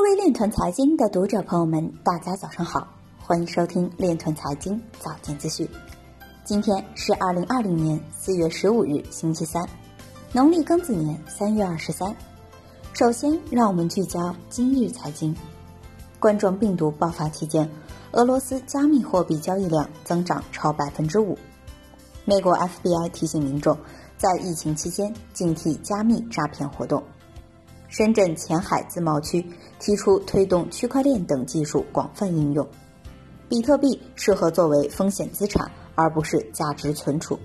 各位链团财经的读者朋友们，大家早上好，欢迎收听链团财经早间资讯。今天是二零二零年四月十五日，星期三，农历庚子年三月二十三。首先，让我们聚焦今日财经。冠状病毒爆发期间，俄罗斯加密货币交易量增长超百分之五。美国 FBI 提醒民众，在疫情期间警惕加密诈骗活动。深圳前海自贸区提出推动区块链等技术广泛应用，比特币适合作为风险资产，而不是价值存储。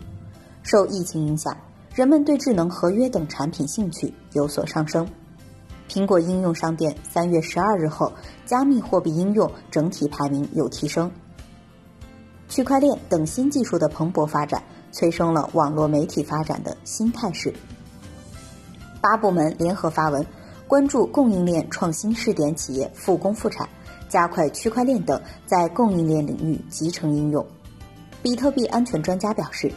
受疫情影响，人们对智能合约等产品兴趣有所上升。苹果应用商店三月十二日后，加密货币应用整体排名有提升。区块链等新技术的蓬勃发展，催生了网络媒体发展的新态势。八部门联合发文，关注供应链创新试点企业复工复产，加快区块链等在供应链领域集成应用。比特币安全专家表示，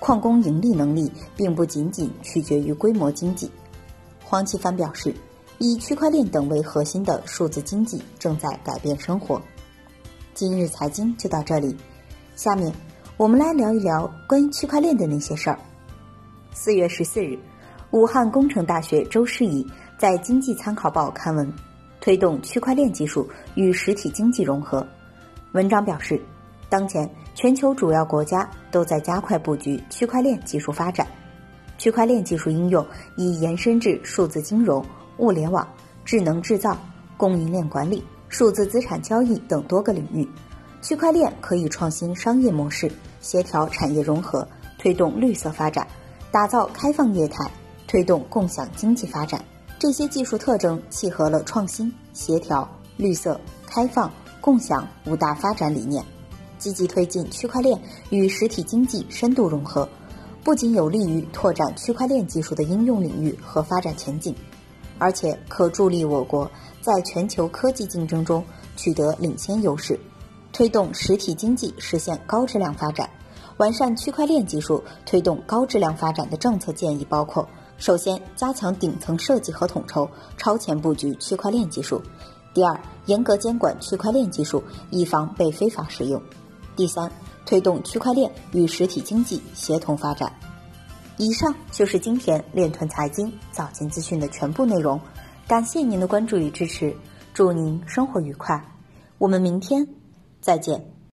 矿工盈利能力并不仅仅取决于规模经济。黄奇帆表示，以区块链等为核心的数字经济正在改变生活。今日财经就到这里，下面我们来聊一聊关于区块链的那些事儿。四月十四日。武汉工程大学周诗怡在《经济参考报》刊文，推动区块链技术与实体经济融合。文章表示，当前全球主要国家都在加快布局区块链技术发展，区块链技术应用已延伸至数字金融、物联网、智能制造、供应链管理、数字资产交易等多个领域。区块链可以创新商业模式，协调产业融合，推动绿色发展，打造开放业态。推动共享经济发展，这些技术特征契合了创新、协调、绿色、开放、共享五大发展理念，积极推进区块链与实体经济深度融合，不仅有利于拓展区块链技术的应用领域和发展前景，而且可助力我国在全球科技竞争中取得领先优势，推动实体经济实现高质量发展。完善区块链技术推动高质量发展的政策建议包括。首先，加强顶层设计和统筹，超前布局区块链技术；第二，严格监管区块链技术，以防被非法使用；第三，推动区块链与实体经济协同发展。以上就是今天链团财经早间资讯的全部内容，感谢您的关注与支持，祝您生活愉快，我们明天再见。